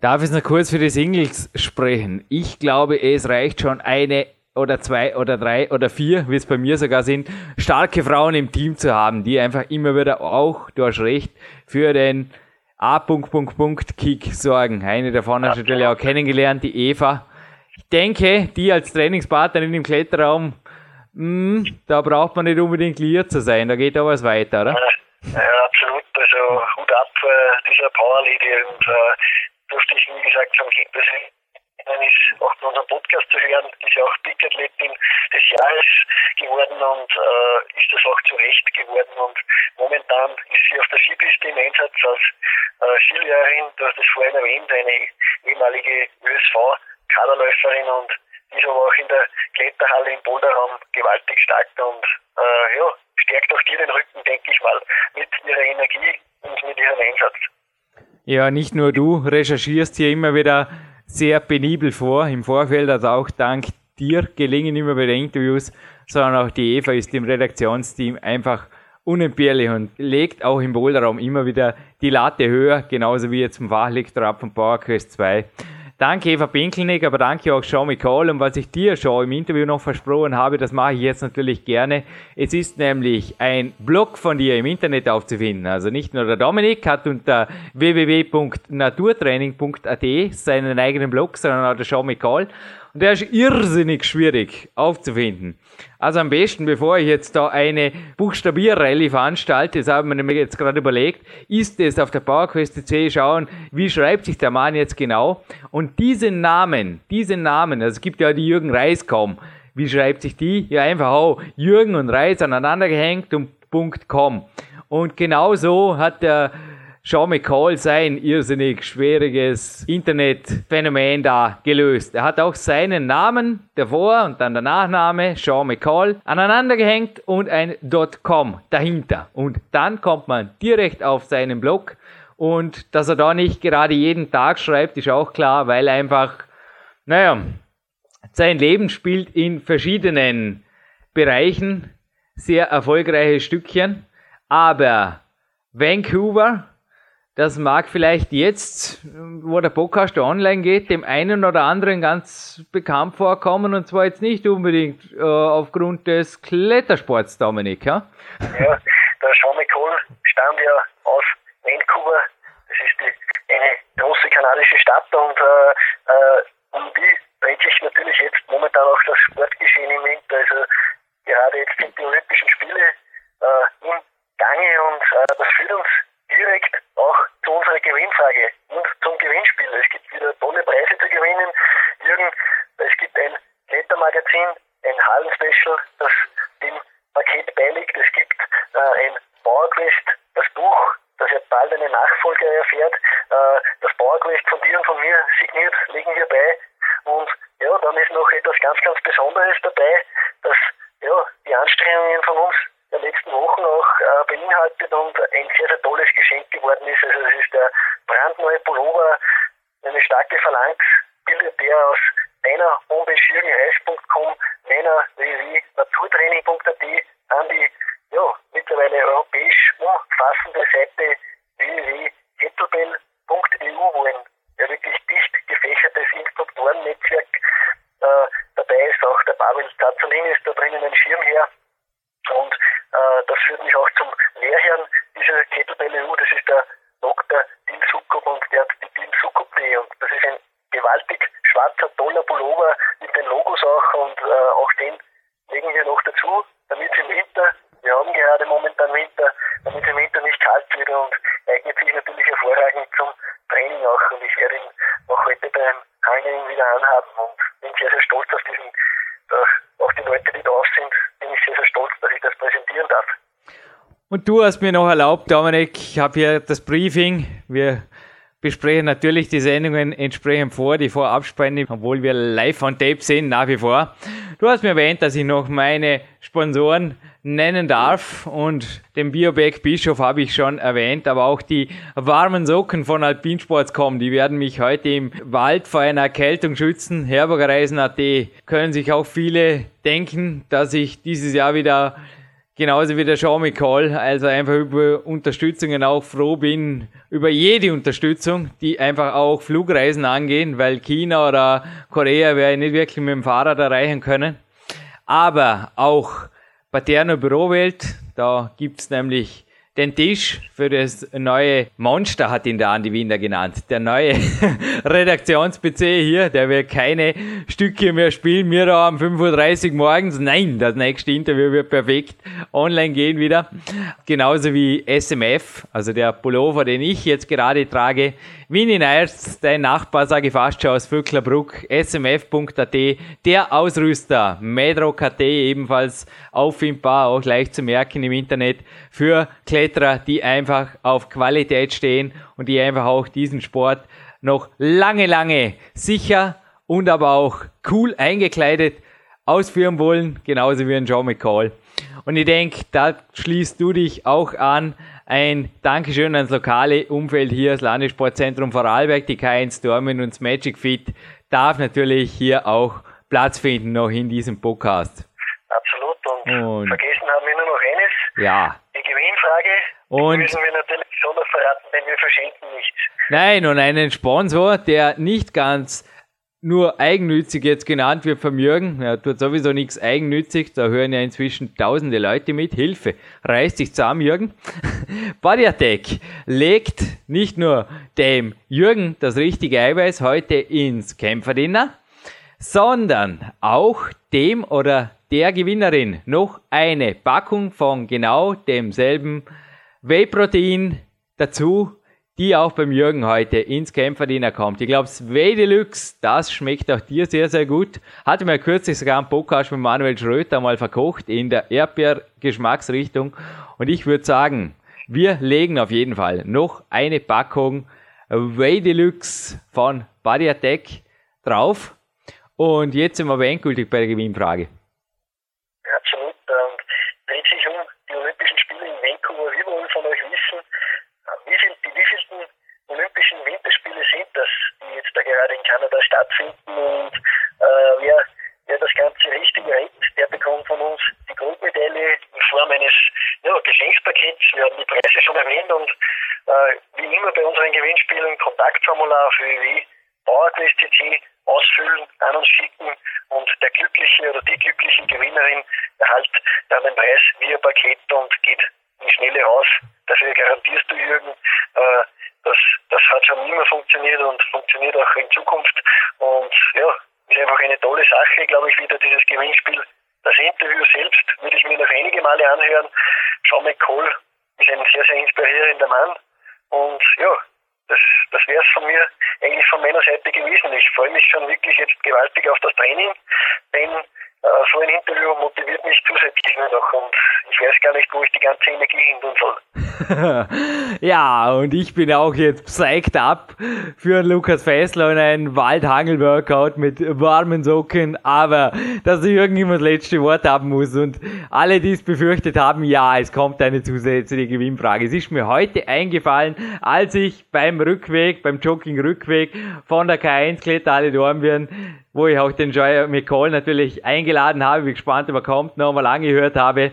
Darf ich noch kurz für die Singles sprechen? Ich glaube, es reicht schon eine oder zwei oder drei oder vier, wie es bei mir sogar sind, starke Frauen im Team zu haben, die einfach immer wieder auch, du hast recht, für den A. Kick sorgen. Eine davon hast du natürlich auch kennengelernt, die Eva. Ich denke, die als Trainingspartnerin im Kletterraum, mh, hm, da braucht man nicht unbedingt liiert zu sein, da geht da was weiter, oder? Ja, absolut. Also Hut ab, äh, dieser Power Lady und äh, durfte ich, wie gesagt, schon ist auch in unserem Podcast zu hören, ist ja auch Big-Athletin des Jahres geworden und äh, ist das auch zu Recht geworden. Und momentan ist sie auf der Skipiste im Einsatz als äh, Skilehrerin, du hast es vorhin erwähnt, eine ehemalige ÖSV-Kaderläuferin und ist aber auch in der Kletterhalle im Boulderraum gewaltig stark und äh, ja, stärkt auch dir den Rücken, denke ich mal, mit ihrer Energie und mit ihrem Einsatz. Ja, nicht nur du recherchierst hier immer wieder sehr penibel vor im Vorfeld, also auch dank dir gelingen immer wieder Interviews, sondern auch die Eva ist im Redaktionsteam einfach unentbehrlich und legt auch im Boulderraum immer wieder die Latte höher, genauso wie jetzt zum Fachlektor ab von PowerQuest 2. Danke Eva Pinkelnick, aber danke auch Sean McCall. Und was ich dir schon im Interview noch versprochen habe, das mache ich jetzt natürlich gerne. Es ist nämlich ein Blog von dir im Internet aufzufinden. Also nicht nur der Dominik hat unter www.naturtraining.at seinen eigenen Blog, sondern auch der Sean McCall. Der ist irrsinnig schwierig aufzufinden. Also am besten, bevor ich jetzt da eine Buchstabierrallye veranstalte, das haben wir mir jetzt gerade überlegt, ist es auf der PowerQuest C schauen, wie schreibt sich der Mann jetzt genau. Und diesen Namen, diesen Namen, also es gibt ja die Jürgen Reis kaum. Wie schreibt sich die? Ja, einfach auch Jürgen und Reis aneinander gehängt und .com. Und genau so hat der Sean McCall sein irrsinnig schwieriges Internetphänomen da gelöst. Er hat auch seinen Namen davor und dann der Nachname Sean McCall aneinander gehängt und ein .com dahinter. Und dann kommt man direkt auf seinen Blog und dass er da nicht gerade jeden Tag schreibt, ist auch klar, weil einfach, naja, sein Leben spielt in verschiedenen Bereichen sehr erfolgreiche Stückchen, aber Vancouver das mag vielleicht jetzt, wo der Podcast online geht, dem einen oder anderen ganz bekannt vorkommen und zwar jetzt nicht unbedingt äh, aufgrund des Klettersports, Dominik, ja? Ja, der Sean McCall stammt ja aus Vancouver. Das ist die, eine große kanadische Stadt und äh, äh, um die dreht sich natürlich jetzt momentan auch das Sportgeschehen im Winter. Also gerade jetzt sind die Olympischen Spiele äh, im Gange und äh, das führt uns direkt auch zu unserer Gewinnfrage und zum Gewinnspiel. Es gibt wieder tolle Preise zu gewinnen. Jürgen, es gibt ein Klettermagazin, ein Hallenspecial, das dem Paket beiliegt. Es gibt äh, ein PowerQuest, das Buch, das ja bald eine Nachfolger erfährt. Äh, das PowerQuest von dir und von mir signiert, legen wir bei. Und ja, dann ist noch etwas ganz, ganz Besonderes dabei, dass ja, die Anstrengungen von uns der letzten Wochen auch äh, beinhaltet und ein sehr, sehr tolles Geschenk geworden ist. Also es ist der brandneue Pullover, eine starke Phalanx, bildet der aus deiner Homepage jürgenreis.com, meiner www.naturtraining.at an die ja, mittlerweile europäisch umfassende Seite www.kettlebell.eu, wo ein ja, wirklich dicht gefächertes Instruktorennetzwerk äh, dabei ist. Auch der Pavel Zazzolin ist da drinnen ein Schirmherr. Und äh, das führt mich auch zum Lehrherrn dieser Kettlebell EU, das ist der Dr. Dil Sukup und der hat die Dil Sukup.de und das ist ein gewaltig schwarzer, toller Pullover mit den Logos auch und äh, auch den legen wir noch dazu, damit es im Winter, wir haben gerade momentan Winter, damit es im Winter nicht kalt wird und eignet sich natürlich hervorragend zum Training auch und ich werde ihn auch heute beim Hangeln wieder anhaben und bin sehr, sehr stolz auf diesen, äh, auch die Leute, die drauf sind, bin ich sehr, sehr stolz, dass ich das präsentieren darf. Und du hast mir noch erlaubt, Dominik, ich habe hier das Briefing. Wir besprechen natürlich die Sendungen entsprechend vor, die Vorabspanne, obwohl wir live on tape sind, nach wie vor. Du hast mir erwähnt, dass ich noch meine Sponsoren nennen darf. Und den Bioback Bischof habe ich schon erwähnt, aber auch die warmen Socken von Alpinsports.com, die werden mich heute im Wald vor einer Erkältung schützen. Herbergerreisen.at können sich auch viele denken, dass ich dieses Jahr wieder genauso wie der Sean McCall, also einfach über Unterstützungen auch froh bin, über jede Unterstützung, die einfach auch Flugreisen angehen, weil China oder Korea wäre nicht wirklich mit dem Fahrrad erreichen können. Aber auch Paterno Bürowelt, da gibt's nämlich den Tisch für das neue Monster, hat ihn der Andi Wiener genannt. Der neue Redaktions-PC hier, der wird keine Stücke mehr spielen. Wir da um 5.30 Uhr morgens. Nein, das nächste Interview wird perfekt online gehen wieder. Genauso wie SMF, also der Pullover, den ich jetzt gerade trage. Winnie Neierst, dein Nachbar, sage ich fast schon aus Vöcklerbruck, smf.at, der Ausrüster, Medrock.at, ebenfalls auffindbar, auch leicht zu merken im Internet, für Kletterer, die einfach auf Qualität stehen und die einfach auch diesen Sport noch lange, lange sicher und aber auch cool eingekleidet ausführen wollen, genauso wie ein John McCall. Und ich denke, da schließt du dich auch an. Ein Dankeschön ans lokale Umfeld hier, das Landessportzentrum Vorarlberg, die K1 Dormen und das Magic Fit darf natürlich hier auch Platz finden noch in diesem Podcast. Absolut. Und, und vergessen haben wir nur noch eines. Ja. Die Gewinnfrage. Und die müssen wir natürlich schon noch verraten, denn wir verschenken nichts. Nein, und einen Sponsor, der nicht ganz nur eigennützig jetzt genannt wird vom Jürgen. Er tut sowieso nichts eigennützig. Da hören ja inzwischen tausende Leute mit. Hilfe. Reißt sich zusammen, Jürgen. Body legt nicht nur dem Jürgen das richtige Eiweiß heute ins Kämpferdinner, sondern auch dem oder der Gewinnerin noch eine Packung von genau demselben Whey-Protein dazu, die auch beim Jürgen heute ins Kämpferdiener kommt. Ich glaube, Sway Deluxe, das schmeckt auch dir sehr, sehr gut. Hatte mir kürzlich sogar einen Podcast mit Manuel Schröter mal verkocht in der Erdbeer-Geschmacksrichtung. Und ich würde sagen, wir legen auf jeden Fall noch eine Packung Way Deluxe von Body Attack drauf. Und jetzt sind wir aber endgültig bei der Gewinnfrage. Absolut. Ähm, dreht sich um die Olympischen Spiele in Vancouver. Wir wollen von euch wissen, wie viel, die wievielten Olympischen Winterspiele sind das, die jetzt da gerade in Kanada stattfinden und äh, wer, wer das Ganze richtig rettet, der bekommt von uns die Grundmedaille in Form eines ja, Geschenkspakets. Wir haben die Preise schon erwähnt und äh, wie immer bei unseren Gewinnspielen Kontaktformular auf www.bauerquest.cc ausfüllen, an uns schicken und der glückliche oder die glückliche Gewinnerin erhält dann den Preis via Paket und geht in schnelle raus. Dafür garantierst du, Jürgen, äh, das, das hat schon immer funktioniert und funktioniert auch in Zukunft. Und ja, ist einfach eine tolle Sache, glaube ich, wieder dieses Gewinnspiel. Das Interview selbst würde ich mir noch einige Male anhören. Sean McCall ist ein sehr, sehr inspirierender Mann. Und ja, das, das wäre es von mir eigentlich von meiner Seite gewesen. Ich freue mich schon wirklich jetzt gewaltig auf das Training, denn so ein Interview motiviert mich zusätzlich nur noch und ich weiß gar nicht, wo ich die ganze Energie hin tun soll. ja, und ich bin auch jetzt psyched up für Lukas Fessler und ein Waldhangel-Workout mit warmen Socken, aber dass Jürgen immer das letzte Wort haben muss und alle, die es befürchtet haben, ja, es kommt eine zusätzliche Gewinnfrage. Es ist mir heute eingefallen, als ich beim Rückweg, beim Jogging-Rückweg von der K1 Kletterhalle Dornbirn wo ich auch den Joy McCall natürlich eingeladen habe, wie gespannt er kommt, nochmal angehört habe.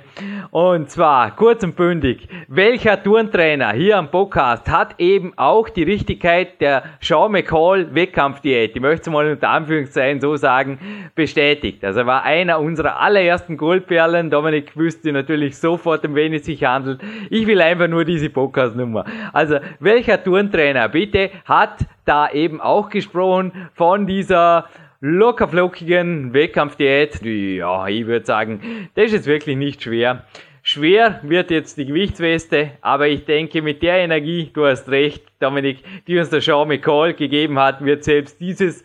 Und zwar, kurz und bündig, welcher Turntrainer hier am Podcast hat eben auch die Richtigkeit der Sean McCall Wettkampfdiät, ich möchte es mal unter Anführungszeichen so sagen, bestätigt. Also er war einer unserer allerersten Goldperlen. Dominik wüsste natürlich sofort, um wen es sich handelt. Ich will einfach nur diese Podcast-Nummer. Also, welcher Turntrainer bitte hat da eben auch gesprochen von dieser lockerflockigen Wettkampfdiät. Ja, ich würde sagen, das ist jetzt wirklich nicht schwer. Schwer wird jetzt die Gewichtsweste, aber ich denke, mit der Energie, du hast recht, Dominik, die uns der Sean McCall gegeben hat, wird selbst dieses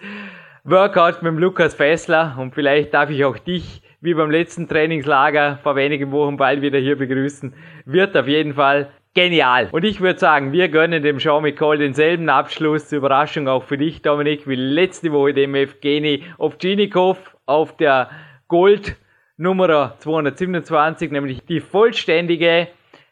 Workout mit dem Lukas Fessler und vielleicht darf ich auch dich, wie beim letzten Trainingslager vor wenigen Wochen bald wieder hier begrüßen, wird auf jeden Fall Genial. Und ich würde sagen, wir gönnen dem Sean McCall denselben Abschluss. Zur Überraschung auch für dich, Dominik, wie letzte Woche dem Evgeny Ovchinikov auf der Gold Nummer 227, nämlich die vollständige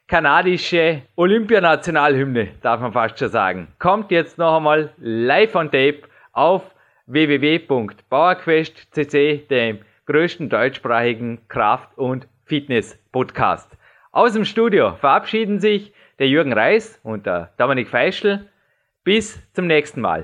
kanadische Olympianationalhymne, darf man fast schon sagen. Kommt jetzt noch einmal live on tape auf www.bauerquest.cc, dem größten deutschsprachigen Kraft- und Fitness-Podcast. Aus dem Studio verabschieden sich der Jürgen Reis und der Dominik Feischl. Bis zum nächsten Mal.